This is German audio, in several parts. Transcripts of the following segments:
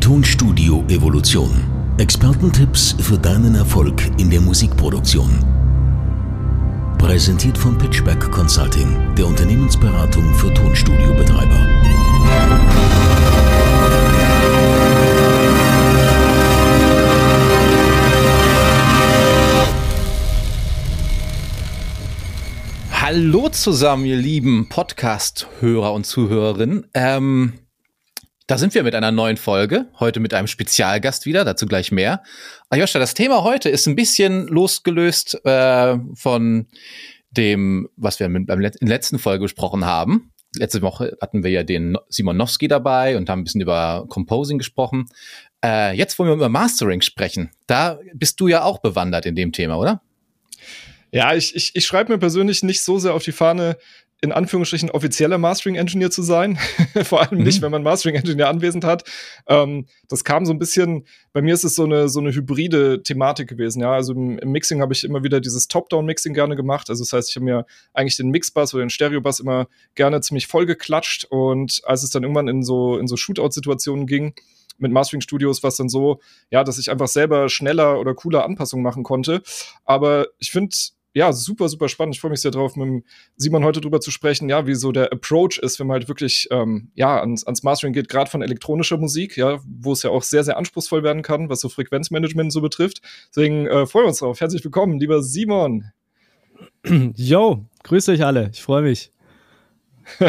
Tonstudio Evolution. Expertentipps für deinen Erfolg in der Musikproduktion. Präsentiert von Pitchback Consulting, der Unternehmensberatung für Tonstudiobetreiber. Hallo zusammen, ihr lieben Podcast-Hörer und Zuhörerinnen. Ähm, da sind wir mit einer neuen Folge, heute mit einem Spezialgast wieder, dazu gleich mehr. Ayosha, das Thema heute ist ein bisschen losgelöst äh, von dem, was wir in der letzten Folge besprochen haben. Letzte Woche hatten wir ja den Simonowski dabei und haben ein bisschen über Composing gesprochen. Äh, jetzt wollen wir über Mastering sprechen. Da bist du ja auch bewandert in dem Thema, oder? Ja, ich, ich, ich schreibe mir persönlich nicht so sehr auf die Fahne, in Anführungsstrichen offizieller Mastering Engineer zu sein. Vor allem mhm. nicht, wenn man Mastering Engineer anwesend hat. Ähm, das kam so ein bisschen, bei mir ist es so eine, so eine hybride Thematik gewesen. Ja, also im, im Mixing habe ich immer wieder dieses Top-Down-Mixing gerne gemacht. Also das heißt, ich habe mir eigentlich den Mixbass oder den Stereo-Bass immer gerne ziemlich voll geklatscht. Und als es dann irgendwann in so, in so Shootout-Situationen ging, mit Mastering Studios war es dann so, ja, dass ich einfach selber schneller oder cooler Anpassungen machen konnte. Aber ich finde, ja, super, super spannend. Ich freue mich sehr drauf, mit Simon heute drüber zu sprechen, ja, wie so der Approach ist, wenn man halt wirklich, ähm, ja, ans, ans Mastering geht, gerade von elektronischer Musik, ja, wo es ja auch sehr, sehr anspruchsvoll werden kann, was so Frequenzmanagement so betrifft. Deswegen äh, freuen wir uns drauf. Herzlich willkommen, lieber Simon. Yo, grüße euch alle. Ich freue mich.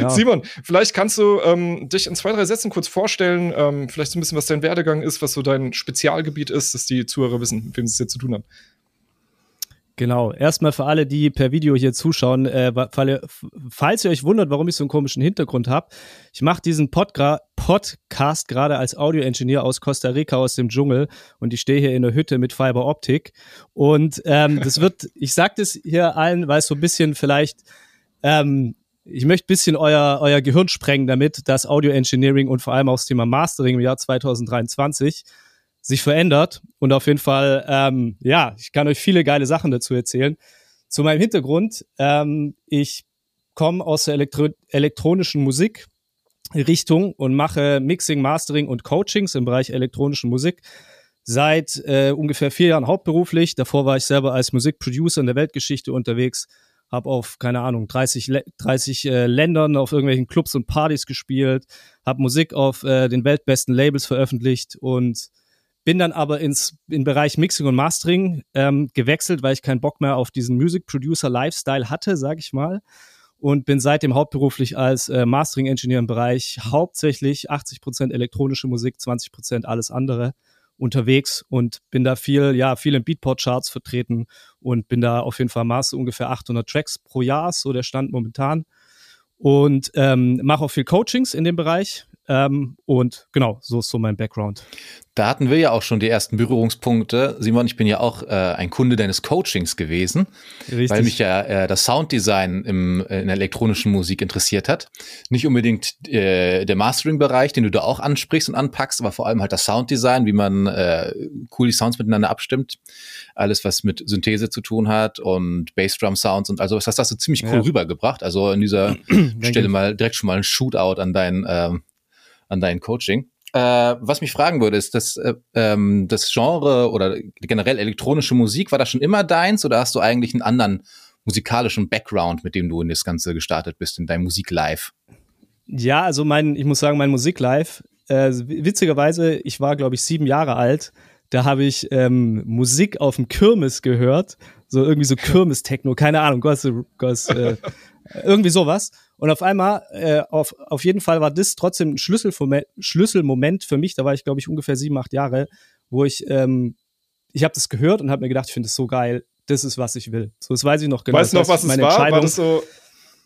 ja. Simon, vielleicht kannst du ähm, dich in zwei, drei Sätzen kurz vorstellen, ähm, vielleicht so ein bisschen, was dein Werdegang ist, was so dein Spezialgebiet ist, dass die Zuhörer wissen, mit wem sie es jetzt zu tun haben. Genau. Erstmal für alle, die per Video hier zuschauen, äh, falls ihr euch wundert, warum ich so einen komischen Hintergrund habe, ich mache diesen Podgra Podcast gerade als Audio-Engineer aus Costa Rica aus dem Dschungel und ich stehe hier in der Hütte mit Fiber Optik und ähm, das wird, ich sag das hier allen, weil es so ein bisschen vielleicht ähm, ich möchte ein bisschen euer, euer Gehirn sprengen damit, dass Audio Engineering und vor allem auch das Thema Mastering im Jahr 2023 sich verändert. Und auf jeden Fall, ähm, ja, ich kann euch viele geile Sachen dazu erzählen. Zu meinem Hintergrund, ähm, ich komme aus der Elektro elektronischen Musik. Richtung und mache Mixing, Mastering und Coachings im Bereich elektronische Musik seit äh, ungefähr vier Jahren hauptberuflich. Davor war ich selber als Musikproducer in der Weltgeschichte unterwegs, habe auf, keine Ahnung, 30, 30 äh, Ländern auf irgendwelchen Clubs und Partys gespielt, habe Musik auf äh, den weltbesten Labels veröffentlicht und bin dann aber ins in Bereich Mixing und Mastering ähm, gewechselt, weil ich keinen Bock mehr auf diesen Music Producer Lifestyle hatte, sag ich mal. Und bin seitdem hauptberuflich als äh, Mastering Engineer im Bereich hauptsächlich 80 Prozent elektronische Musik, 20 Prozent alles andere unterwegs und bin da viel, ja, viel in Beatport Charts vertreten und bin da auf jeden Fall Master ungefähr 800 Tracks pro Jahr, so der Stand momentan. Und ähm, mache auch viel Coachings in dem Bereich, ähm, und genau, so ist so mein Background. Da hatten wir ja auch schon die ersten Berührungspunkte. Simon, ich bin ja auch äh, ein Kunde deines Coachings gewesen, Richtig. weil mich ja äh, das Sounddesign im, äh, in der elektronischen Musik interessiert hat. Nicht unbedingt äh, der Mastering-Bereich, den du da auch ansprichst und anpackst, aber vor allem halt das Sounddesign, wie man äh, cool die Sounds miteinander abstimmt. Alles, was mit Synthese zu tun hat und Bassdrum-Sounds und also das hast du ziemlich cool ja. rübergebracht. Also an dieser Stelle mal direkt schon mal ein Shootout an deinen ähm, an dein Coaching. Äh, was mich fragen würde, ist das, äh, ähm, das Genre oder generell elektronische Musik, war das schon immer deins oder hast du eigentlich einen anderen musikalischen Background, mit dem du in das Ganze gestartet bist, in deinem Musiklife? Ja, also mein, ich muss sagen, mein Musiklife, äh, witzigerweise, ich war, glaube ich, sieben Jahre alt. Da habe ich ähm, Musik auf dem Kirmes gehört, so irgendwie so Kirmes-Techno, keine Ahnung, Gott, Gott, äh, irgendwie sowas. Und auf einmal, äh, auf, auf jeden Fall war das trotzdem ein Schlüsselmoment, Schlüsselmoment für mich. Da war ich, glaube ich, ungefähr sieben, acht Jahre, wo ich, ähm, ich habe das gehört und habe mir gedacht, ich finde das so geil. Das ist, was ich will. So, das weiß ich noch genau. Weißt du noch, was es war? War das so,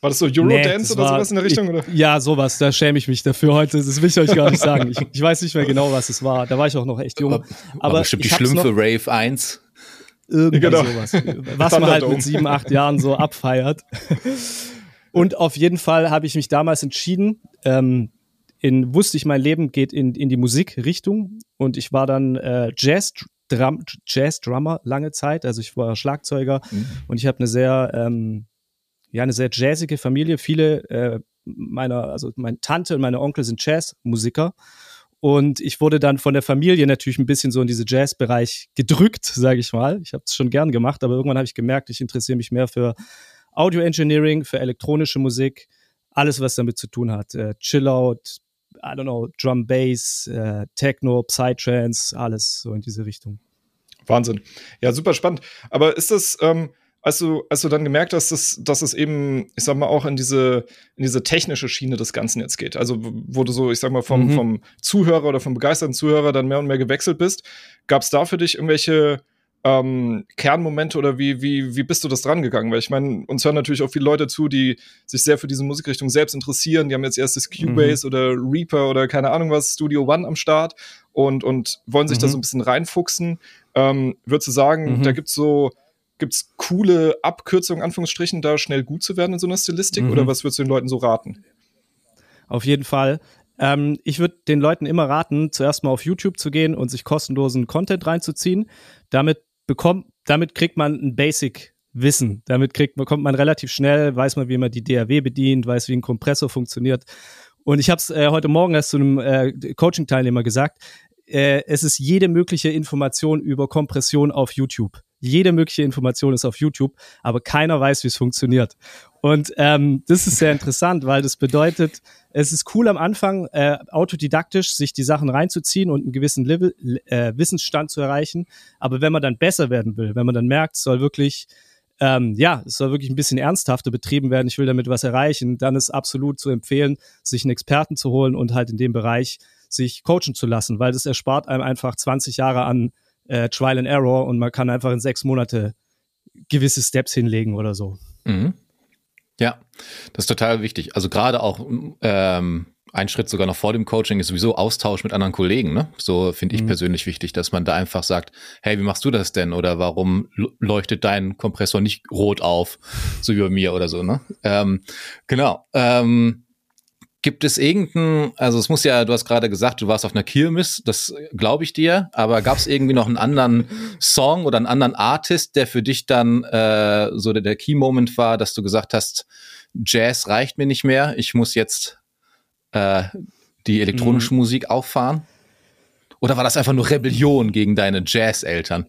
war das so Eurodance nee, oder war, sowas in der Richtung? Oder? ja, sowas. Da schäme ich mich dafür heute. Das will ich euch gar nicht sagen. Ich, ich weiß nicht mehr genau, was es war. Da war ich auch noch echt jung. Aber, aber bestimmt die Schlümpfe Rave 1. Irgendwie genau. sowas. Was man halt mit sieben, acht Jahren so abfeiert. Und auf jeden Fall habe ich mich damals entschieden, ähm, in, wusste ich, mein Leben geht in, in die Musikrichtung und ich war dann äh, Jazz, Drum, Jazz Drummer lange Zeit, also ich war Schlagzeuger mhm. und ich habe eine sehr, ähm, ja, eine sehr jazzige Familie. Viele äh, meiner, also meine Tante und meine Onkel sind Jazzmusiker Und ich wurde dann von der Familie natürlich ein bisschen so in diese Jazz-Bereich gedrückt, sage ich mal. Ich habe es schon gern gemacht, aber irgendwann habe ich gemerkt, ich interessiere mich mehr für Audio Engineering, für elektronische Musik, alles, was damit zu tun hat. Äh, Chillout, I don't know, Drum Bass, äh, Techno, Psytrance, alles so in diese Richtung. Wahnsinn. Ja, super spannend. Aber ist das, ähm, als du, als du dann gemerkt hast, dass, dass es eben, ich sag mal, auch in diese, in diese technische Schiene des Ganzen jetzt geht. Also, wo du so, ich sag mal, vom, mhm. vom Zuhörer oder vom begeisterten Zuhörer dann mehr und mehr gewechselt bist, gab es da für dich irgendwelche ähm, Kernmomente oder wie, wie, wie bist du das dran gegangen? Weil ich meine, uns hören natürlich auch viele Leute zu, die sich sehr für diese Musikrichtung selbst interessieren. Die haben jetzt erstes Cubase mhm. oder Reaper oder keine Ahnung was, Studio One am Start und, und wollen sich mhm. da so ein bisschen reinfuchsen. Ähm, würdest du sagen, mhm. da gibt's so, gibt's coole Abkürzungen, Anführungsstrichen, da schnell gut zu werden in so einer Stilistik? Oder mhm. was würdest du den Leuten so raten? Auf jeden Fall. Ähm, ich würde den Leuten immer raten, zuerst mal auf YouTube zu gehen und sich kostenlosen Content reinzuziehen. Damit bekommt, damit kriegt man ein Basic Wissen. Damit kriegt, bekommt man relativ schnell, weiß man, wie man die DAW bedient, weiß, wie ein Kompressor funktioniert. Und ich habe es äh, heute Morgen erst zu einem äh, Coaching-Teilnehmer gesagt. Äh, es ist jede mögliche Information über Kompression auf YouTube. Jede mögliche Information ist auf YouTube, aber keiner weiß, wie es funktioniert. Und ähm, das ist sehr interessant, weil das bedeutet, es ist cool am Anfang, äh, autodidaktisch sich die Sachen reinzuziehen und einen gewissen Level, äh, Wissensstand zu erreichen. Aber wenn man dann besser werden will, wenn man dann merkt, soll wirklich, ähm, ja, es soll wirklich ein bisschen ernsthafter betrieben werden, ich will damit was erreichen, dann ist absolut zu empfehlen, sich einen Experten zu holen und halt in dem Bereich sich coachen zu lassen, weil das erspart einem einfach 20 Jahre an äh, Trial and Error und man kann einfach in sechs Monate gewisse Steps hinlegen oder so. Mhm. Ja, das ist total wichtig. Also gerade auch ähm, ein Schritt sogar noch vor dem Coaching ist sowieso Austausch mit anderen Kollegen. Ne? So finde ich mhm. persönlich wichtig, dass man da einfach sagt, hey, wie machst du das denn? Oder warum leuchtet dein Kompressor nicht rot auf, so wie bei mir oder so. Ne? Ähm, genau. Ähm, Gibt es irgendeinen, also es muss ja, du hast gerade gesagt, du warst auf einer Kirmes, das glaube ich dir, aber gab es irgendwie noch einen anderen Song oder einen anderen Artist, der für dich dann äh, so der, der Key-Moment war, dass du gesagt hast, Jazz reicht mir nicht mehr, ich muss jetzt äh, die elektronische mhm. Musik auffahren? Oder war das einfach nur Rebellion gegen deine Jazz-Eltern?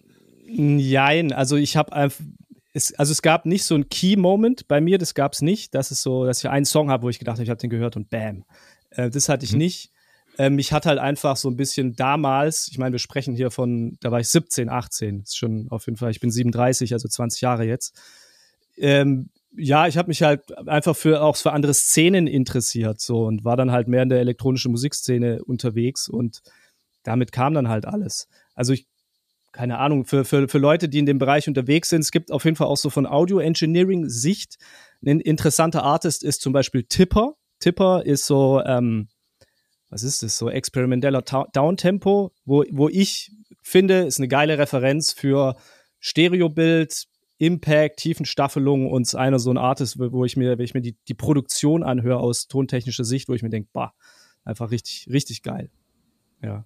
Nein, also ich habe einfach, es, also es gab nicht so ein Key-Moment bei mir, das gab es nicht. Das ist so, dass ich einen Song habe, wo ich gedacht habe, ich habe den gehört und bam. Äh, das hatte ich mhm. nicht. Ähm, mich hat halt einfach so ein bisschen damals, ich meine, wir sprechen hier von, da war ich 17, 18, ist schon auf jeden Fall, ich bin 37, also 20 Jahre jetzt. Ähm, ja, ich habe mich halt einfach für auch für andere Szenen interessiert so und war dann halt mehr in der elektronischen Musikszene unterwegs und damit kam dann halt alles. Also ich keine Ahnung, für, für, für Leute, die in dem Bereich unterwegs sind, es gibt auf jeden Fall auch so von Audio Engineering Sicht ein interessanter Artist ist zum Beispiel Tipper. Tipper ist so, ähm, was ist das, so experimenteller Downtempo, wo, wo ich finde, ist eine geile Referenz für Stereobild, Impact, Tiefenstaffelung und einer so ein Artist, wo ich mir, wenn ich mir die, die Produktion anhöre aus tontechnischer Sicht, wo ich mir denke, bah, einfach richtig, richtig geil. Ja.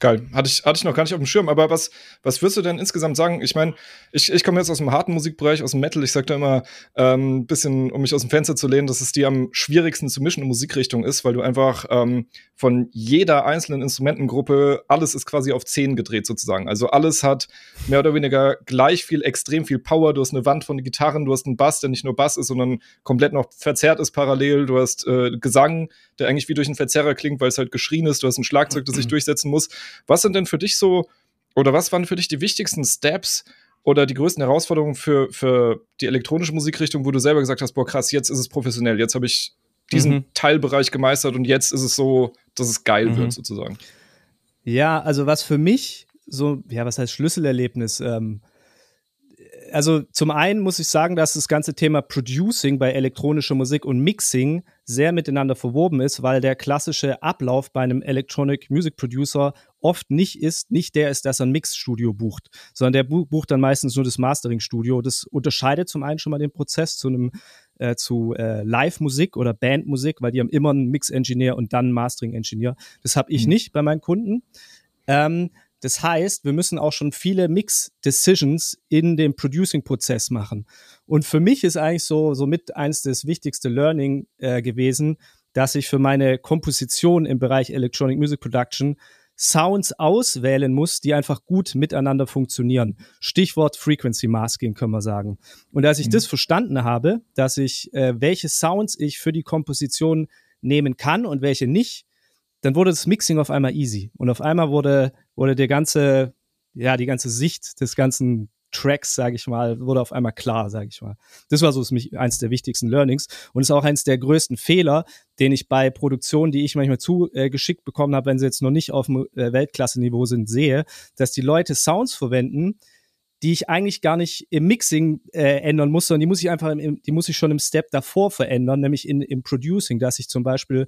Geil. Hatte ich, hatte ich noch gar nicht auf dem Schirm. Aber was, was würdest du denn insgesamt sagen? Ich meine, ich, ich komme jetzt aus dem harten Musikbereich, aus dem Metal. Ich sage da immer ein ähm, bisschen, um mich aus dem Fenster zu lehnen, dass es die am schwierigsten zu mischen in Musikrichtung ist, weil du einfach ähm, von jeder einzelnen Instrumentengruppe, alles ist quasi auf 10 gedreht sozusagen. Also alles hat mehr oder weniger gleich viel, extrem viel Power. Du hast eine Wand von Gitarren, du hast einen Bass, der nicht nur Bass ist, sondern komplett noch verzerrt ist parallel. Du hast äh, Gesang, der eigentlich wie durch einen Verzerrer klingt, weil es halt geschrien ist. Du hast ein Schlagzeug, das sich durchsetzen muss. Was sind denn für dich so, oder was waren für dich die wichtigsten Steps oder die größten Herausforderungen für, für die elektronische Musikrichtung, wo du selber gesagt hast, boah, krass, jetzt ist es professionell, jetzt habe ich diesen mhm. Teilbereich gemeistert und jetzt ist es so, dass es geil mhm. wird, sozusagen. Ja, also was für mich so, ja, was heißt Schlüsselerlebnis? Ähm, also zum einen muss ich sagen, dass das ganze Thema Producing bei elektronischer Musik und Mixing sehr miteinander verwoben ist, weil der klassische Ablauf bei einem Electronic Music Producer oft nicht ist, nicht der ist, dass er ein Mixstudio bucht, sondern der bucht dann meistens nur das Mastering-Studio. Das unterscheidet zum einen schon mal den Prozess zu einem äh, zu äh, Live-Musik oder Bandmusik, weil die haben immer einen Mix-Engineer und dann einen Mastering-Engineer. Das habe ich mhm. nicht bei meinen Kunden. Ähm, das heißt, wir müssen auch schon viele Mix-Decisions in dem Producing-Prozess machen. Und für mich ist eigentlich so, so mit eins das wichtigste Learning äh, gewesen, dass ich für meine Komposition im Bereich Electronic Music Production Sounds auswählen muss, die einfach gut miteinander funktionieren. Stichwort Frequency Masking können wir sagen. Und als ich mhm. das verstanden habe, dass ich äh, welche Sounds ich für die Komposition nehmen kann und welche nicht, dann wurde das Mixing auf einmal easy und auf einmal wurde wurde der ganze ja die ganze Sicht des ganzen Tracks, sage ich mal, wurde auf einmal klar, sage ich mal. Das war so eins der wichtigsten Learnings und ist auch eins der größten Fehler, den ich bei Produktionen, die ich manchmal zugeschickt äh, bekommen habe, wenn sie jetzt noch nicht auf dem äh, Weltklasse-Niveau sind, sehe, dass die Leute Sounds verwenden, die ich eigentlich gar nicht im Mixing äh, ändern muss, sondern die muss ich einfach, im, die muss ich schon im Step davor verändern, nämlich in, im Producing, dass ich zum Beispiel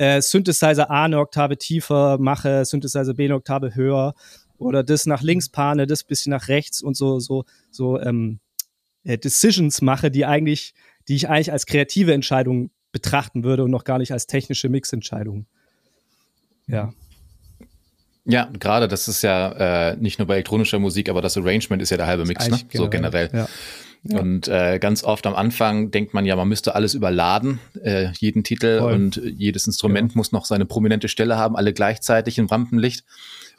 äh, Synthesizer A eine Oktave tiefer mache, Synthesizer B eine Oktave höher oder das nach links pane, das bisschen nach rechts und so, so, so ähm, äh, Decisions mache, die eigentlich, die ich eigentlich als kreative Entscheidung betrachten würde und noch gar nicht als technische Mixentscheidung. Ja. Ja, gerade das ist ja äh, nicht nur bei elektronischer Musik, aber das Arrangement ist ja der halbe Mix, ne? Generell, so generell. Ja. Ja. Und äh, ganz oft am Anfang denkt man ja, man müsste alles überladen, äh, jeden Titel Voll. und jedes Instrument ja. muss noch seine prominente Stelle haben, alle gleichzeitig im Rampenlicht.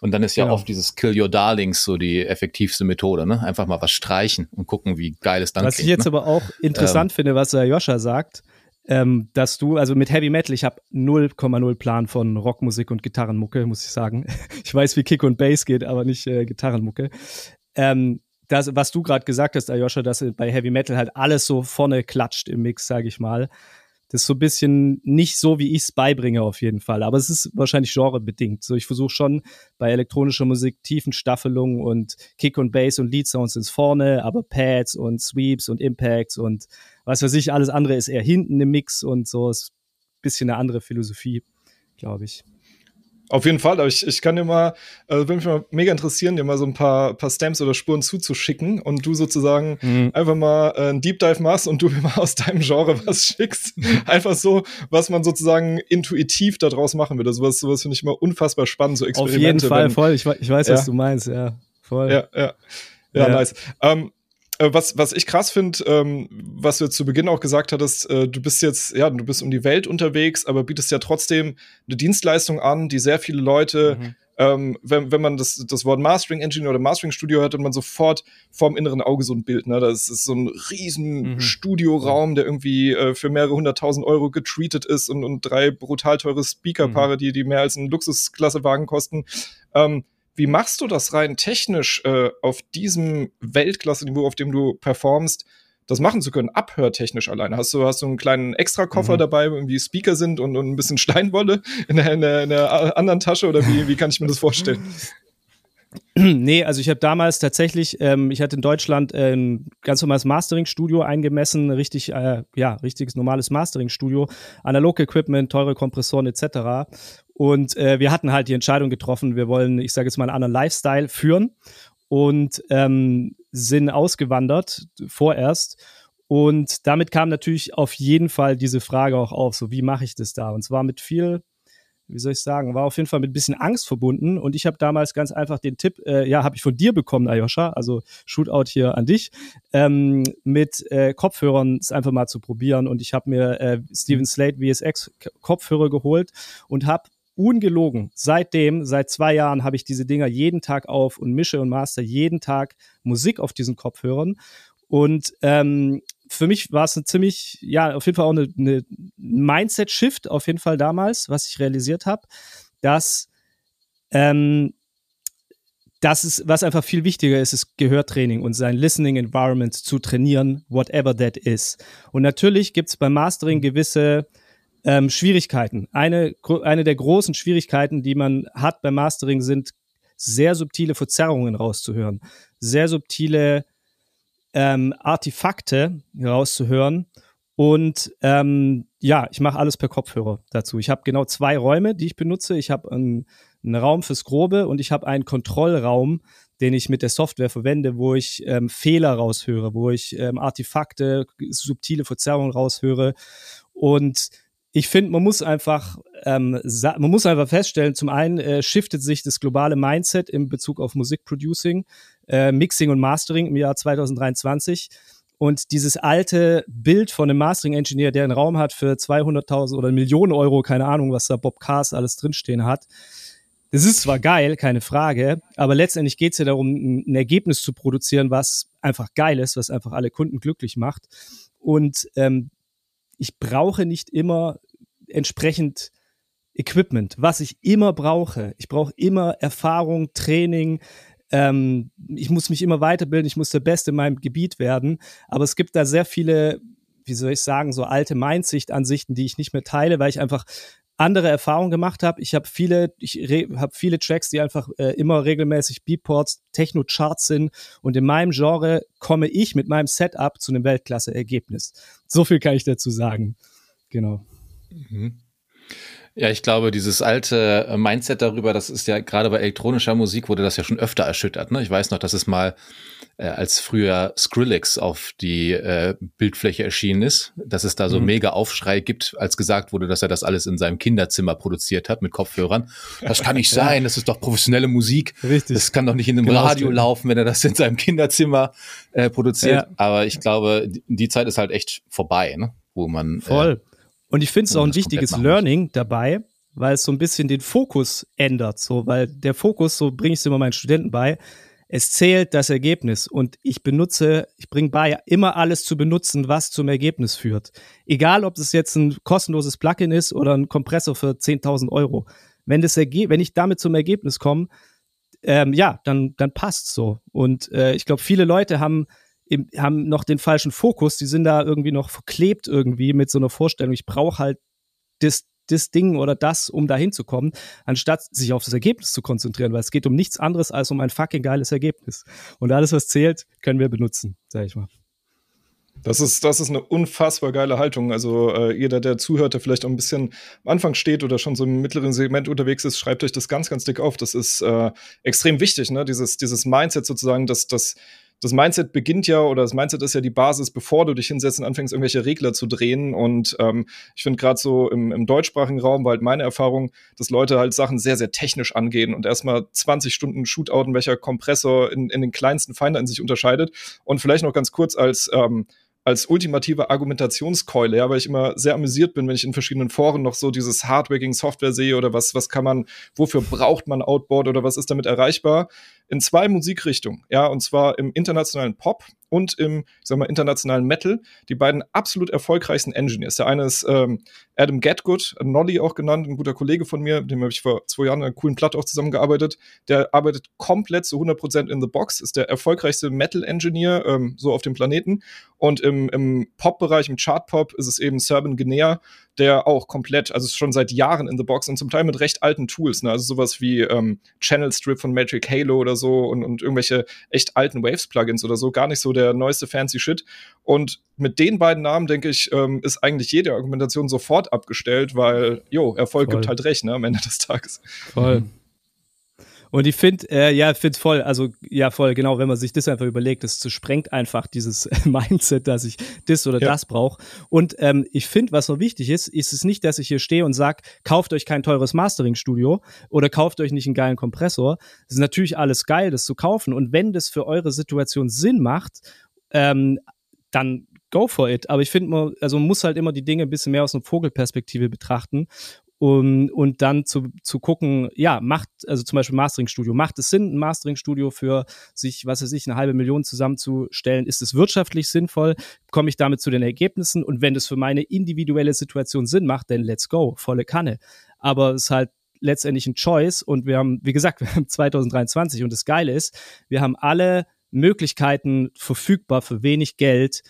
Und dann ist ja genau. oft dieses Kill Your Darlings so die effektivste Methode, ne? Einfach mal was streichen und gucken, wie geil es dann Was klingt, ich jetzt ne? aber auch interessant ähm, finde, was der Joscha sagt, ähm, dass du, also mit Heavy Metal, ich habe 0,0 Plan von Rockmusik und Gitarrenmucke, muss ich sagen. Ich weiß, wie Kick und Bass geht, aber nicht äh, Gitarrenmucke. Ähm, das, was du gerade gesagt hast, Ayosha, dass bei Heavy Metal halt alles so vorne klatscht im Mix, sage ich mal. Das ist so ein bisschen nicht so, wie ich es beibringe auf jeden Fall. Aber es ist wahrscheinlich genrebedingt. So, ich versuche schon bei elektronischer Musik Tiefenstaffelung und Kick und Bass und Lead Sounds ins vorne, aber Pads und Sweeps und Impacts und was weiß ich, alles andere ist eher hinten im Mix und so ist ein bisschen eine andere Philosophie, glaube ich. Auf jeden Fall, aber ich, ich kann dir mal, äh, würde mich mal mega interessieren, dir mal so ein paar, paar Stamps oder Spuren zuzuschicken und du sozusagen mhm. einfach mal äh, einen Deep Dive machst und du mir mal aus deinem Genre was schickst. einfach so, was man sozusagen intuitiv daraus machen würde. Sowas, sowas finde ich immer unfassbar spannend, so Experimente. Auf jeden Fall, wenn, voll. Ich, ich weiß, ja. was du meinst, ja. Voll. Ja, ja. Ja, ja. nice. Ähm, äh, was, was ich krass finde, ähm, was du zu Beginn auch gesagt hattest, äh, du bist jetzt, ja, du bist um die Welt unterwegs, aber bietest ja trotzdem eine Dienstleistung an, die sehr viele Leute, mhm. ähm, wenn, wenn man das, das Wort Mastering Engineer oder Mastering Studio hört, hat man sofort vorm inneren Auge so ein Bild. Ne? Das ist so ein riesen mhm. Studioraum, der irgendwie äh, für mehrere hunderttausend Euro getreatet ist und, und drei brutal teure Speakerpaare, mhm. die, die mehr als ein Luxusklassewagen kosten. Ähm, wie machst du das rein technisch äh, auf diesem Weltklasse-Niveau, auf dem du performst, das machen zu können, abhörtechnisch alleine? Hast du, hast du einen kleinen Extrakoffer mhm. dabei, wo irgendwie Speaker sind und, und ein bisschen Steinwolle in der, in, in der anderen Tasche oder wie, wie kann ich mir das vorstellen? Nee, also ich habe damals tatsächlich, ähm, ich hatte in Deutschland äh, ein ganz normales Mastering-Studio eingemessen, richtig, äh, ja, richtiges normales Mastering-Studio, Analog-Equipment, teure Kompressoren etc. Und äh, wir hatten halt die Entscheidung getroffen, wir wollen, ich sage jetzt mal, einen anderen Lifestyle führen und ähm, sind ausgewandert vorerst. Und damit kam natürlich auf jeden Fall diese Frage auch auf, so wie mache ich das da? Und zwar mit viel wie soll ich sagen, war auf jeden Fall mit ein bisschen Angst verbunden. Und ich habe damals ganz einfach den Tipp, äh, ja, habe ich von dir bekommen, Ayosha, also Shootout hier an dich, ähm, mit äh, Kopfhörern es einfach mal zu probieren. Und ich habe mir äh, Steven Slate VSX Kopfhörer geholt und habe ungelogen, seitdem, seit zwei Jahren habe ich diese Dinger jeden Tag auf und mische und master jeden Tag Musik auf diesen Kopfhörern. Und ähm, für mich war es eine ziemlich, ja, auf jeden Fall auch eine, eine Mindset-Shift, auf jeden Fall damals, was ich realisiert habe, dass ähm, das ist, was einfach viel wichtiger ist, ist Gehörtraining und sein Listening Environment zu trainieren, whatever that is. Und natürlich gibt es beim Mastering gewisse ähm, Schwierigkeiten. Eine, eine der großen Schwierigkeiten, die man hat beim Mastering, sind sehr subtile Verzerrungen rauszuhören, sehr subtile ähm, Artefakte rauszuhören. Und ähm, ja, ich mache alles per Kopfhörer dazu. Ich habe genau zwei Räume, die ich benutze. Ich habe einen, einen, Raum fürs Grobe und ich habe einen Kontrollraum, den ich mit der Software verwende, wo ich ähm, Fehler raushöre, wo ich ähm, Artefakte, subtile Verzerrungen raushöre. Und ich finde, man muss einfach, ähm, man muss einfach feststellen, zum einen äh, shiftet sich das globale Mindset in Bezug auf Musikproducing, äh, Mixing und Mastering im Jahr 2023. Und dieses alte Bild von einem Mastering-Engineer, der einen Raum hat für 200.000 oder Millionen Euro, keine Ahnung, was da Bob Cars alles drinstehen hat, das ist zwar geil, keine Frage, aber letztendlich geht es ja darum, ein Ergebnis zu produzieren, was einfach geil ist, was einfach alle Kunden glücklich macht. Und ähm, ich brauche nicht immer entsprechend Equipment, was ich immer brauche. Ich brauche immer Erfahrung, Training, ähm, ich muss mich immer weiterbilden, ich muss der Beste in meinem Gebiet werden. Aber es gibt da sehr viele, wie soll ich sagen, so alte Mindsicht-Ansichten, die ich nicht mehr teile, weil ich einfach andere Erfahrungen gemacht habe. Ich habe viele, ich habe viele Tracks, die einfach äh, immer regelmäßig Beatports, Techno-Charts sind. Und in meinem Genre komme ich mit meinem Setup zu einem Weltklasse-Ergebnis. So viel kann ich dazu sagen. Genau. Mhm. Ja, ich glaube, dieses alte äh, Mindset darüber, das ist ja gerade bei elektronischer Musik wurde das ja schon öfter erschüttert. Ne? Ich weiß noch, dass es mal äh, als früher Skrillex auf die äh, Bildfläche erschienen ist, dass es da so mhm. mega Aufschrei gibt, als gesagt wurde, dass er das alles in seinem Kinderzimmer produziert hat mit Kopfhörern. Das kann nicht sein, das ist doch professionelle Musik. Richtig. Das kann doch nicht in einem genau Radio laufen, wenn er das in seinem Kinderzimmer äh, produziert. Ja. Aber ich glaube, die Zeit ist halt echt vorbei, ne? wo man äh, Voll. Äh, und ich finde es auch ein wichtiges Learning dabei, weil es so ein bisschen den Fokus ändert. So, weil der Fokus, so bringe ich es immer meinen Studenten bei, es zählt das Ergebnis und ich benutze, ich bringe bei, immer alles zu benutzen, was zum Ergebnis führt. Egal, ob es jetzt ein kostenloses Plugin ist oder ein Kompressor für 10.000 Euro. Wenn, das wenn ich damit zum Ergebnis komme, ähm, ja, dann, dann passt so. Und äh, ich glaube, viele Leute haben im, haben noch den falschen Fokus, die sind da irgendwie noch verklebt irgendwie mit so einer Vorstellung, ich brauche halt das, das Ding oder das, um da hinzukommen, anstatt sich auf das Ergebnis zu konzentrieren, weil es geht um nichts anderes als um ein fucking geiles Ergebnis. Und alles, was zählt, können wir benutzen, sag ich mal. Das ist, das ist eine unfassbar geile Haltung. Also äh, jeder, der zuhört, der vielleicht auch ein bisschen am Anfang steht oder schon so im mittleren Segment unterwegs ist, schreibt euch das ganz, ganz dick auf. Das ist äh, extrem wichtig, ne? Dieses, dieses Mindset sozusagen, dass das das Mindset beginnt ja, oder das Mindset ist ja die Basis, bevor du dich hinsetzt und anfängst, irgendwelche Regler zu drehen. Und ähm, ich finde gerade so im, im deutschsprachigen Raum war halt meine Erfahrung, dass Leute halt Sachen sehr, sehr technisch angehen und erstmal 20 Stunden Shootouten, welcher Kompressor in, in den kleinsten Feinheiten sich unterscheidet. Und vielleicht noch ganz kurz als ähm, als ultimative Argumentationskeule, ja, weil ich immer sehr amüsiert bin, wenn ich in verschiedenen Foren noch so dieses Hardware gegen Software sehe oder was, was kann man, wofür braucht man Outboard oder was ist damit erreichbar? In zwei Musikrichtungen, ja, und zwar im internationalen Pop und im, sag mal, internationalen Metal, die beiden absolut erfolgreichsten Engineers. Der eine ist ähm, Adam Gatgood, Nolly auch genannt, ein guter Kollege von mir, mit dem habe ich vor zwei Jahren einer coolen Platte auch zusammengearbeitet. Der arbeitet komplett zu 100% in the Box, ist der erfolgreichste Metal-Engineer ähm, so auf dem Planeten. Und im, im Pop-Bereich, im Chart-Pop, ist es eben Serban Guinea, der auch komplett, also schon seit Jahren in the Box und zum Teil mit recht alten Tools, ne? also sowas wie ähm, Channel Strip von Magic Halo oder so und, und irgendwelche echt alten Waves-Plugins oder so, gar nicht so der neueste fancy Shit. Und mit den beiden Namen, denke ich, ähm, ist eigentlich jede Argumentation sofort abgestellt, weil, jo, Erfolg Voll. gibt halt recht, ne, am Ende des Tages. Voll. Und ich finde, äh, ja, finde voll, also ja, voll, genau, wenn man sich das einfach überlegt, das sprengt einfach dieses Mindset, dass ich das oder ja. das brauche. Und ähm, ich finde, was so wichtig ist, ist es nicht, dass ich hier stehe und sage, kauft euch kein teures Mastering-Studio oder kauft euch nicht einen geilen Kompressor. Das ist natürlich alles geil, das zu kaufen. Und wenn das für eure Situation Sinn macht, ähm, dann go for it. Aber ich finde, man, also man muss halt immer die Dinge ein bisschen mehr aus einer Vogelperspektive betrachten um, und dann zu, zu gucken, ja, macht, also zum Beispiel Mastering-Studio, macht es Sinn, ein Mastering-Studio für sich, was weiß ich, eine halbe Million zusammenzustellen? Ist es wirtschaftlich sinnvoll? Komme ich damit zu den Ergebnissen? Und wenn es für meine individuelle Situation Sinn macht, dann let's go, volle Kanne. Aber es ist halt letztendlich ein Choice und wir haben, wie gesagt, wir haben 2023 und das Geile ist, wir haben alle Möglichkeiten verfügbar für wenig Geld,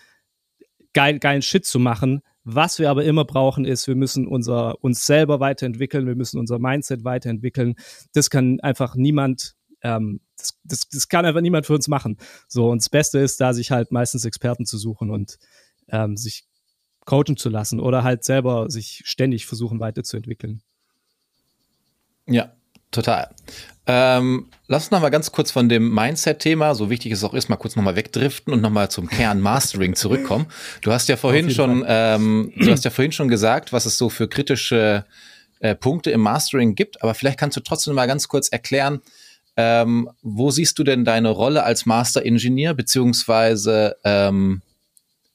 geil, geilen Shit zu machen, was wir aber immer brauchen, ist, wir müssen unser, uns selber weiterentwickeln, wir müssen unser Mindset weiterentwickeln. Das kann einfach niemand, ähm, das, das, das kann einfach niemand für uns machen. So, und das Beste ist, da sich halt meistens Experten zu suchen und ähm, sich coachen zu lassen oder halt selber sich ständig versuchen weiterzuentwickeln. Ja, total. Ähm, lass uns noch mal ganz kurz von dem Mindset-Thema, so wichtig es auch ist, mal kurz noch mal wegdriften und noch mal zum Kern Mastering zurückkommen. Du hast ja vorhin schon, ähm, du hast ja vorhin schon gesagt, was es so für kritische äh, Punkte im Mastering gibt, aber vielleicht kannst du trotzdem mal ganz kurz erklären, ähm, wo siehst du denn deine Rolle als Master Engineer, beziehungsweise ähm,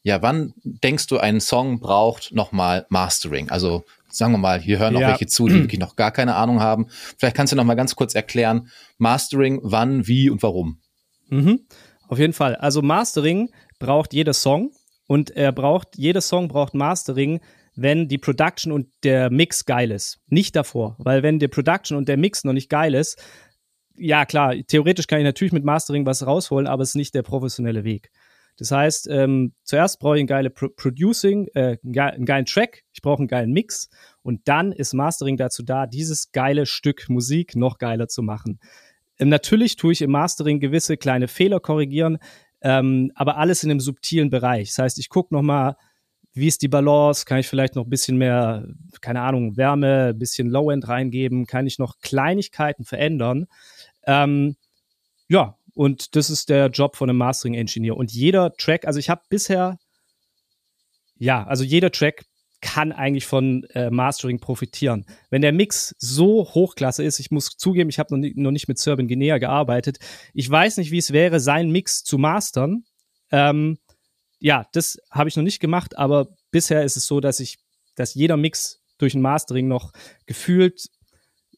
ja, wann denkst du, ein Song braucht nochmal Mastering? Also sagen wir mal, hier hören noch ja. welche zu, die wirklich noch gar keine Ahnung haben. Vielleicht kannst du noch mal ganz kurz erklären, Mastering, wann, wie und warum. Mhm. Auf jeden Fall. Also Mastering braucht jeder Song und er braucht, jeder Song braucht Mastering, wenn die Production und der Mix geil ist. Nicht davor, weil wenn die Production und der Mix noch nicht geil ist, ja klar, theoretisch kann ich natürlich mit Mastering was rausholen, aber es ist nicht der professionelle Weg. Das heißt, ähm, zuerst brauche ich ein geiles Pro Producing, äh, einen geilen Track, ich brauche einen geilen Mix und dann ist Mastering dazu da, dieses geile Stück Musik noch geiler zu machen. Ähm, natürlich tue ich im Mastering gewisse kleine Fehler korrigieren, ähm, aber alles in einem subtilen Bereich. Das heißt, ich gucke nochmal, wie ist die Balance? Kann ich vielleicht noch ein bisschen mehr, keine Ahnung, Wärme, ein bisschen Low-End reingeben? Kann ich noch Kleinigkeiten verändern? Ähm, ja, und das ist der Job von einem Mastering-Engineer. Und jeder Track, also ich habe bisher, ja, also jeder Track kann eigentlich von äh, Mastering profitieren. Wenn der Mix so hochklasse ist, ich muss zugeben, ich habe noch, noch, nicht mit Serban Guinea gearbeitet. Ich weiß nicht, wie es wäre, seinen Mix zu mastern. Ähm, ja, das habe ich noch nicht gemacht, aber bisher ist es so, dass ich, dass jeder Mix durch ein Mastering noch gefühlt,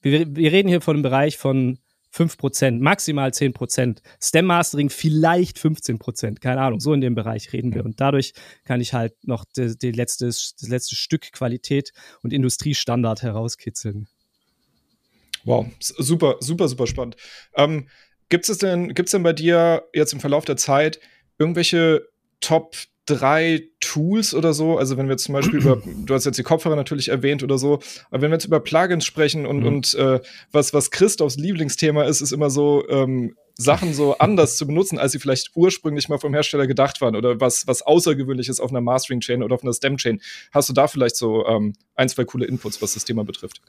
wir, wir reden hier von einem Bereich von 5%, maximal 10%. Stem Mastering vielleicht 15%, keine Ahnung, so in dem Bereich reden wir. Und dadurch kann ich halt noch die, die letzte, das letzte Stück Qualität und Industriestandard herauskitzeln. Wow, super, super, super spannend. Ähm, Gibt es denn, gibt's denn bei dir jetzt im Verlauf der Zeit irgendwelche Top drei Tools oder so, also wenn wir zum Beispiel über, du hast jetzt die Kopfhörer natürlich erwähnt oder so, aber wenn wir jetzt über Plugins sprechen und, mhm. und äh, was, was Christophs Lieblingsthema ist, ist immer so, ähm, Sachen so anders zu benutzen, als sie vielleicht ursprünglich mal vom Hersteller gedacht waren oder was, was Außergewöhnliches auf einer Mastering-Chain oder auf einer Stem-Chain. Hast du da vielleicht so ähm, ein, zwei coole Inputs, was das Thema betrifft?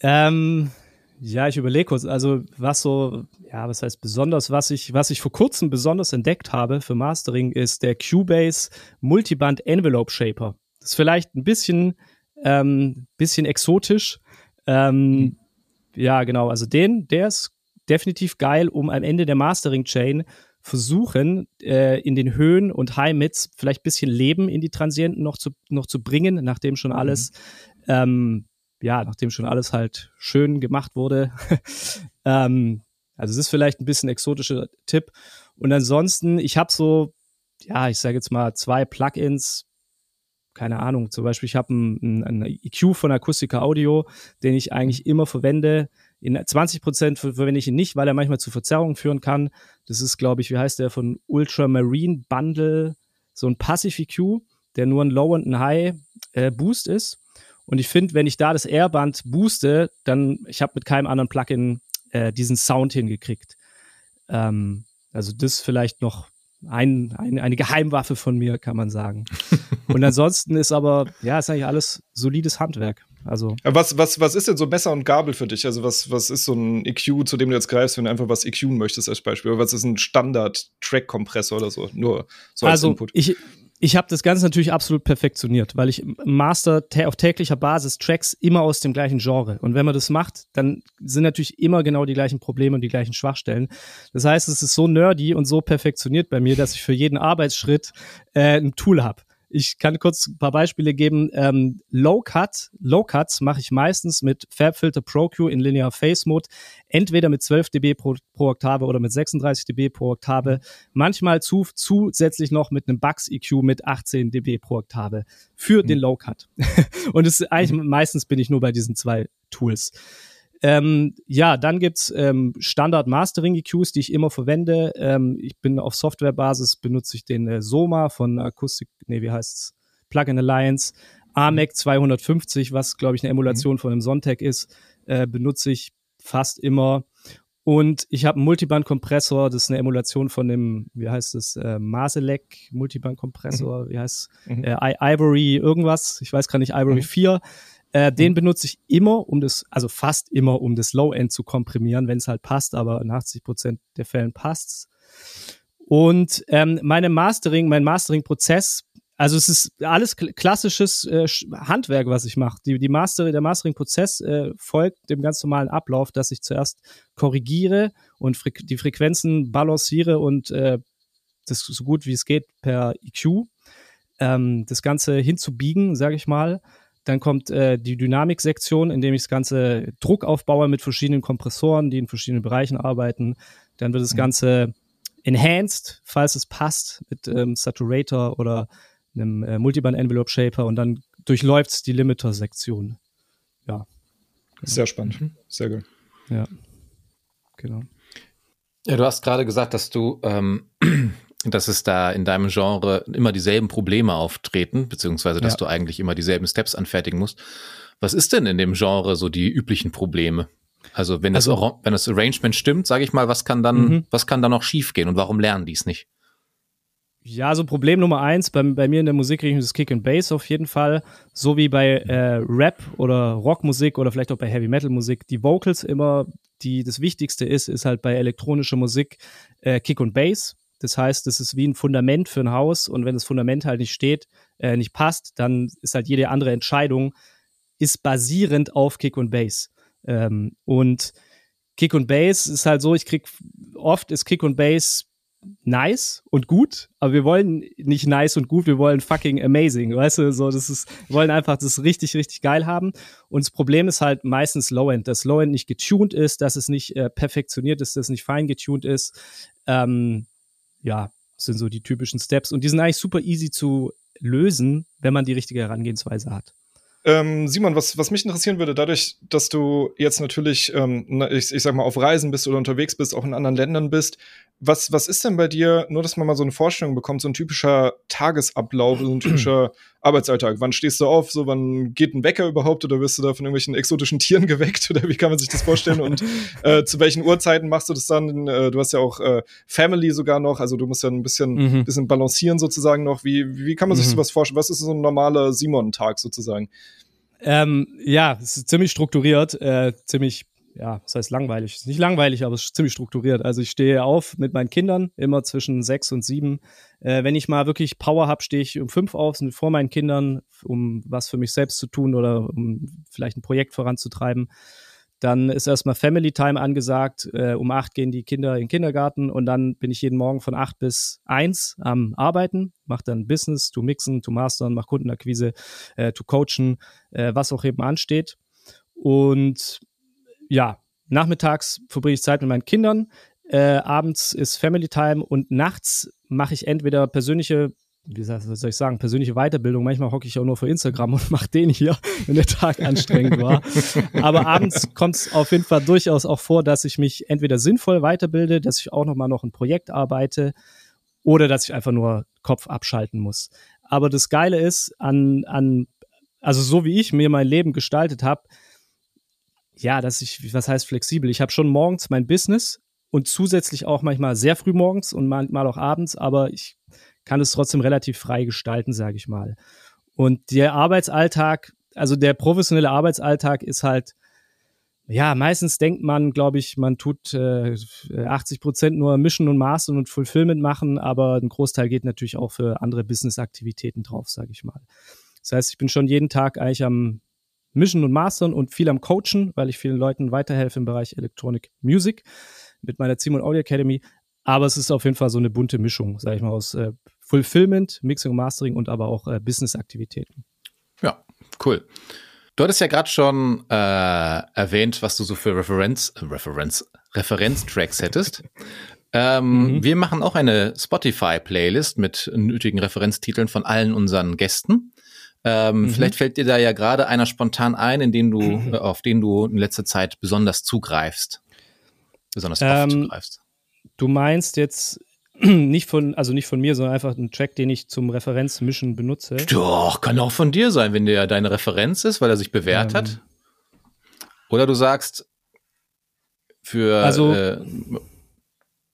Ähm, ja, ich überlege kurz. Also, was so, ja, was heißt besonders, was ich, was ich vor kurzem besonders entdeckt habe für Mastering, ist der Cubase Multiband Envelope Shaper. Das ist vielleicht ein bisschen, ähm, bisschen exotisch. Ähm, mhm. Ja, genau. Also den, der ist definitiv geil, um am Ende der Mastering Chain versuchen, äh, in den Höhen und High-Mids vielleicht ein bisschen Leben in die Transienten noch zu, noch zu bringen, nachdem schon mhm. alles ähm, ja, nachdem schon alles halt schön gemacht wurde. ähm, also es ist vielleicht ein bisschen exotischer Tipp. Und ansonsten, ich habe so, ja, ich sage jetzt mal zwei Plugins, keine Ahnung, zum Beispiel ich habe einen, einen EQ von Akustika Audio, den ich eigentlich immer verwende. In 20 Prozent verwende ich ihn nicht, weil er manchmal zu Verzerrungen führen kann. Das ist, glaube ich, wie heißt der von Ultramarine Bundle, so ein Passive EQ, der nur ein Low und ein High äh, Boost ist. Und ich finde, wenn ich da das Airband booste, dann, ich habe mit keinem anderen Plugin äh, diesen Sound hingekriegt. Ähm, also das vielleicht noch ein, ein, eine Geheimwaffe von mir, kann man sagen. Und ansonsten ist aber, ja, ist eigentlich alles solides Handwerk. Also. Was, was, was ist denn so Messer und Gabel für dich? Also, was, was ist so ein EQ, zu dem du jetzt greifst, wenn du einfach was EQen möchtest als Beispiel? Oder was ist ein Standard-Track-Kompressor oder so? Nur so als also, Input. Ich, ich habe das Ganze natürlich absolut perfektioniert, weil ich master auf täglicher Basis Tracks immer aus dem gleichen Genre. Und wenn man das macht, dann sind natürlich immer genau die gleichen Probleme und die gleichen Schwachstellen. Das heißt, es ist so nerdy und so perfektioniert bei mir, dass ich für jeden Arbeitsschritt äh, ein Tool habe. Ich kann kurz ein paar Beispiele geben. Ähm, Low Cut, Low Cuts mache ich meistens mit FabFilter Pro Q in Linear Phase Mode, entweder mit 12 dB pro, pro Oktave oder mit 36 dB pro Oktave. Manchmal zu, zusätzlich noch mit einem Bugs EQ mit 18 dB pro Oktave für mhm. den Low Cut. Und es eigentlich mhm. meistens bin ich nur bei diesen zwei Tools. Ähm, ja, dann gibt's ähm, Standard-Mastering-EQs, die ich immer verwende. Ähm, ich bin auf Softwarebasis, benutze ich den äh, Soma von Akustik, nee, wie heißt's? Plugin Alliance. AMEC 250, was, glaube ich, eine Emulation mhm. von einem Sontec ist, äh, benutze ich fast immer. Und ich habe einen Multiband-Kompressor, das ist eine Emulation von dem, wie heißt es, äh, Maselec Multiband-Kompressor, mhm. wie heißt mhm. äh, Ivory irgendwas, ich weiß gar nicht, Ivory mhm. 4. Äh, den mhm. benutze ich immer, um das, also fast immer, um das Low-End zu komprimieren, wenn es halt passt, aber in 80 Prozent der Fällen passt's. Und ähm, meine Mastering, mein Mastering-Prozess, also es ist alles klassisches äh, Handwerk, was ich mache. Die, die Master, der Mastering-Prozess äh, folgt dem ganz normalen Ablauf, dass ich zuerst korrigiere und Fre die Frequenzen balanciere und äh, das so gut wie es geht per EQ ähm, das Ganze hinzubiegen, sage ich mal. Dann kommt äh, die Dynamik-Sektion, in dem ich das Ganze Druck aufbaue mit verschiedenen Kompressoren, die in verschiedenen Bereichen arbeiten. Dann wird das mhm. Ganze enhanced, falls es passt, mit ähm, Saturator oder einem äh, Multiband-Envelope Shaper und dann durchläuft es die Limiter-Sektion. Ja. Sehr spannend. Mhm. Sehr gut. Ja. Genau. Ja, du hast gerade gesagt, dass du, ähm, dass es da in deinem Genre immer dieselben Probleme auftreten, beziehungsweise dass ja. du eigentlich immer dieselben Steps anfertigen musst. Was ist denn in dem Genre so die üblichen Probleme? Also wenn das, also, wenn das Arrangement stimmt, sage ich mal, was kann dann, mhm. was kann dann noch schiefgehen und warum lernen die es nicht? Ja, so Problem Nummer eins bei, bei mir in der Musikrichtung ist Kick and Bass auf jeden Fall. So wie bei äh, Rap oder Rockmusik oder vielleicht auch bei Heavy Metal Musik. Die Vocals immer, die das Wichtigste ist, ist halt bei elektronischer Musik äh, Kick und Bass. Das heißt, das ist wie ein Fundament für ein Haus und wenn das Fundament halt nicht steht, äh, nicht passt, dann ist halt jede andere Entscheidung ist basierend auf Kick und Bass. Ähm, und Kick und Bass ist halt so, ich krieg oft ist Kick und Bass nice und gut, aber wir wollen nicht nice und gut, wir wollen fucking amazing, weißt du, so, das ist, wir wollen einfach das richtig, richtig geil haben. Und das Problem ist halt meistens Low-End, dass Low-End nicht getuned ist, dass es nicht äh, perfektioniert ist, dass es nicht fein getuned ist. Ähm, ja, sind so die typischen Steps und die sind eigentlich super easy zu lösen, wenn man die richtige Herangehensweise hat. Ähm, Simon, was, was mich interessieren würde, dadurch, dass du jetzt natürlich, ähm, ich, ich sag mal, auf Reisen bist oder unterwegs bist, auch in anderen Ländern bist, was, was ist denn bei dir, nur dass man mal so eine Vorstellung bekommt, so ein typischer Tagesablauf, so ein typischer Arbeitsalltag? Wann stehst du auf? So, wann geht ein Wecker überhaupt? Oder wirst du da von irgendwelchen exotischen Tieren geweckt? Oder wie kann man sich das vorstellen? Und äh, zu welchen Uhrzeiten machst du das dann? Äh, du hast ja auch äh, Family sogar noch, also du musst ja ein bisschen, mhm. bisschen balancieren sozusagen noch. Wie, wie kann man sich mhm. sowas vorstellen? Was ist so ein normaler Simon-Tag sozusagen? Ähm, ja, es ist ziemlich strukturiert, äh, ziemlich ja, das heißt langweilig. Ist nicht langweilig, aber es ist ziemlich strukturiert. Also ich stehe auf mit meinen Kindern, immer zwischen sechs und sieben. Äh, wenn ich mal wirklich Power habe, stehe ich um fünf auf, vor meinen Kindern, um was für mich selbst zu tun oder um vielleicht ein Projekt voranzutreiben. Dann ist erstmal Family Time angesagt. Äh, um acht gehen die Kinder in den Kindergarten und dann bin ich jeden Morgen von acht bis eins am Arbeiten, mache dann Business, to mixen, to mastern, mache Kundenakquise, äh, to coachen, äh, was auch eben ansteht. Und ja, nachmittags verbringe ich Zeit mit meinen Kindern, äh, abends ist Family Time und nachts mache ich entweder persönliche wie soll ich sagen, persönliche Weiterbildung. Manchmal hocke ich auch nur für Instagram und mache den hier, wenn der Tag anstrengend war. Aber abends kommt es auf jeden Fall durchaus auch vor, dass ich mich entweder sinnvoll weiterbilde, dass ich auch nochmal noch ein Projekt arbeite oder dass ich einfach nur Kopf abschalten muss. Aber das Geile ist an, an also so wie ich mir mein Leben gestaltet habe, ja, dass ich, was heißt flexibel? Ich habe schon morgens mein Business und zusätzlich auch manchmal sehr früh morgens und manchmal auch abends, aber ich kann es trotzdem relativ frei gestalten, sage ich mal. Und der Arbeitsalltag, also der professionelle Arbeitsalltag ist halt, ja, meistens denkt man, glaube ich, man tut äh, 80 Prozent nur Mission und Mastern und Fulfillment machen, aber ein Großteil geht natürlich auch für andere Business-Aktivitäten drauf, sage ich mal. Das heißt, ich bin schon jeden Tag eigentlich am Mischen und Mastern und viel am Coachen, weil ich vielen Leuten weiterhelfe im Bereich Electronic Music mit meiner Simon Audio Academy. Aber es ist auf jeden Fall so eine bunte Mischung, sage ich mal, aus äh, Fulfillment, Mixing und Mastering und aber auch äh, Business-Aktivitäten. Ja, cool. Du hattest ja gerade schon äh, erwähnt, was du so für Referenz, äh, Referenz, Referenztracks hättest. Ähm, mhm. Wir machen auch eine Spotify-Playlist mit nötigen Referenztiteln von allen unseren Gästen. Ähm, mhm. Vielleicht fällt dir da ja gerade einer spontan ein, in den du, mhm. äh, auf den du in letzter Zeit besonders zugreifst. Besonders oft ähm, zugreifst. Du meinst jetzt nicht von, also nicht von mir, sondern einfach ein Track, den ich zum Referenzmischen benutze. Doch, kann auch von dir sein, wenn der deine Referenz ist, weil er sich bewährt ähm, hat. Oder du sagst, für also, äh,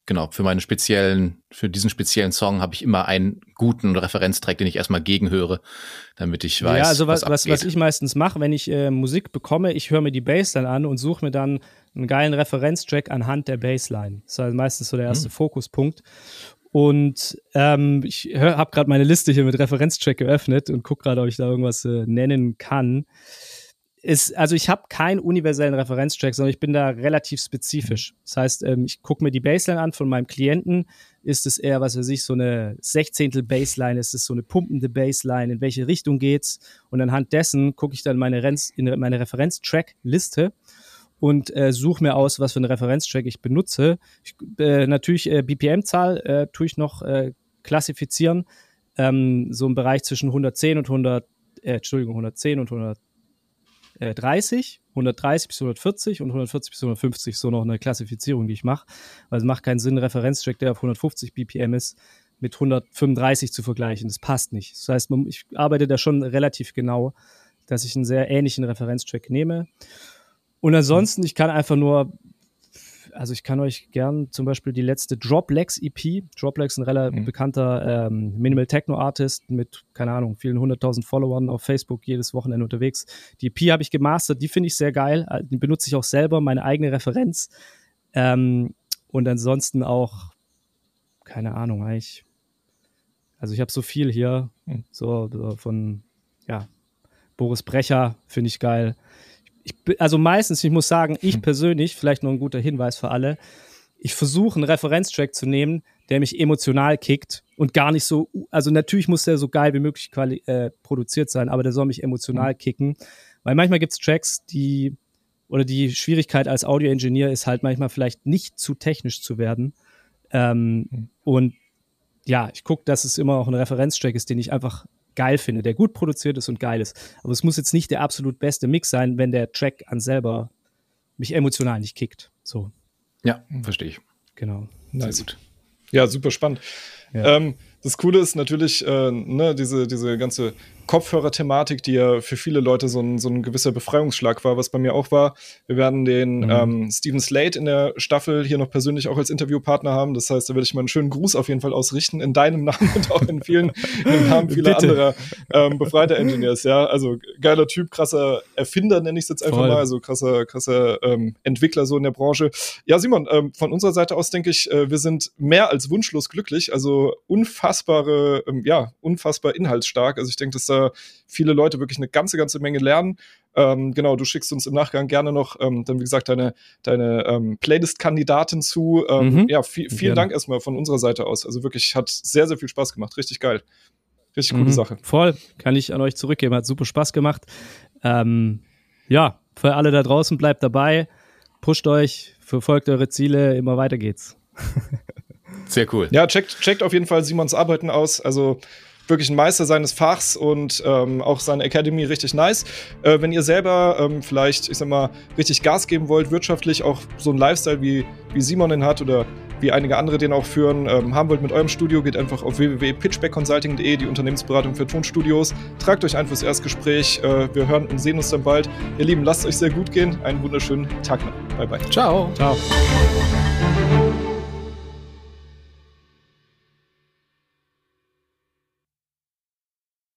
genau, für meinen speziellen, für diesen speziellen Song habe ich immer einen guten Referenztrack, den ich erstmal gegenhöre, damit ich weiß. Ja, also was, was, was ich meistens mache, wenn ich äh, Musik bekomme, ich höre mir die Bassline an und suche mir dann einen geilen Referenztrack anhand der Bassline. Das ist halt meistens so der erste hm. Fokuspunkt. Und ähm, ich habe gerade meine Liste hier mit Referenztrack geöffnet und gucke gerade, ob ich da irgendwas äh, nennen kann. Ist, also ich habe keinen universellen Referenztrack, sondern ich bin da relativ spezifisch. Das heißt, ähm, ich gucke mir die Baseline an von meinem Klienten. Ist es eher, was weiß ich, so eine Sechzehntel Baseline? Ist es so eine pumpende Baseline? In welche Richtung geht's? Und anhand dessen gucke ich dann meine, Renz, in meine Referenztrack-Liste und äh, suche mir aus, was für einen Referenztrack ich benutze. Ich, äh, natürlich äh, BPM-Zahl äh, tue ich noch äh, klassifizieren. Ähm, so im Bereich zwischen 110 und 100, äh, Entschuldigung, 110 und 130, 130 bis 140 und 140 bis 150, so noch eine Klassifizierung, die ich mache. Weil es macht keinen Sinn, einen Referenztrack, der auf 150 BPM ist, mit 135 zu vergleichen. Das passt nicht. Das heißt, ich arbeite da schon relativ genau, dass ich einen sehr ähnlichen Referenztrack nehme. Und ansonsten, ich kann einfach nur, also ich kann euch gern zum Beispiel die letzte Droplex EP, Droplex ein relativ mhm. bekannter ähm, Minimal Techno Artist mit, keine Ahnung, vielen hunderttausend Followern auf Facebook jedes Wochenende unterwegs. Die EP habe ich gemastert, die finde ich sehr geil, äh, die benutze ich auch selber, meine eigene Referenz. Ähm, und ansonsten auch, keine Ahnung, eigentlich, also ich habe so viel hier, mhm. so, so von, ja, Boris Brecher finde ich geil ich, also meistens, ich muss sagen, ich hm. persönlich, vielleicht noch ein guter Hinweis für alle, ich versuche einen Referenztrack zu nehmen, der mich emotional kickt und gar nicht so, also natürlich muss der so geil wie möglich äh, produziert sein, aber der soll mich emotional mhm. kicken. Weil manchmal gibt es Tracks, die, oder die Schwierigkeit als Audio-Engineer ist halt manchmal vielleicht nicht zu technisch zu werden. Ähm, mhm. Und ja, ich gucke, dass es immer auch ein Referenztrack ist, den ich einfach geil finde, der gut produziert ist und geil ist. Aber es muss jetzt nicht der absolut beste Mix sein, wenn der Track an selber mich emotional nicht kickt. So. Ja, verstehe ich. Genau. Nice. Sehr gut. Ja, super spannend. Ja. Ähm, das Coole ist natürlich, äh, ne, diese, diese ganze Kopfhörer-Thematik, die ja für viele Leute so ein, so ein gewisser Befreiungsschlag war, was bei mir auch war. Wir werden den mhm. ähm, Steven Slate in der Staffel hier noch persönlich auch als Interviewpartner haben. Das heißt, da werde ich mal einen schönen Gruß auf jeden Fall ausrichten in deinem Namen und auch in vielen in Namen vieler anderer ähm, befreiter Engineers. Ja, also geiler Typ, krasser Erfinder nenne ich es jetzt einfach Voll. mal, also krasser, krasser ähm, Entwickler so in der Branche. Ja, Simon, ähm, von unserer Seite aus denke ich, äh, wir sind mehr als wunschlos glücklich. Also unfassbare, ähm, ja, unfassbar inhaltsstark. Also ich denke, dass da da viele Leute wirklich eine ganze, ganze Menge lernen. Ähm, genau, du schickst uns im Nachgang gerne noch ähm, dann, wie gesagt, deine, deine ähm, Playlist-Kandidaten zu. Ähm, mhm. Ja, viel, vielen gerne. Dank erstmal von unserer Seite aus. Also wirklich, hat sehr, sehr viel Spaß gemacht. Richtig geil. Richtig coole mhm. Sache. Voll, kann ich an euch zurückgeben. Hat super Spaß gemacht. Ähm, ja, für alle da draußen, bleibt dabei, pusht euch, verfolgt eure Ziele, immer weiter geht's. Sehr cool. Ja, checkt, checkt auf jeden Fall Simons Arbeiten aus. Also wirklich ein Meister seines Fachs und ähm, auch seine Academy richtig nice. Äh, wenn ihr selber ähm, vielleicht, ich sag mal, richtig Gas geben wollt, wirtschaftlich auch so ein Lifestyle wie, wie Simon den hat oder wie einige andere den auch führen, ähm, haben wollt mit eurem Studio, geht einfach auf www.pitchbackconsulting.de, die Unternehmensberatung für Tonstudios. Tragt euch ein fürs Erstgespräch. Äh, wir hören und sehen uns dann bald. Ihr Lieben, lasst euch sehr gut gehen. Einen wunderschönen Tag noch. Bye, bye. Ciao. Ciao.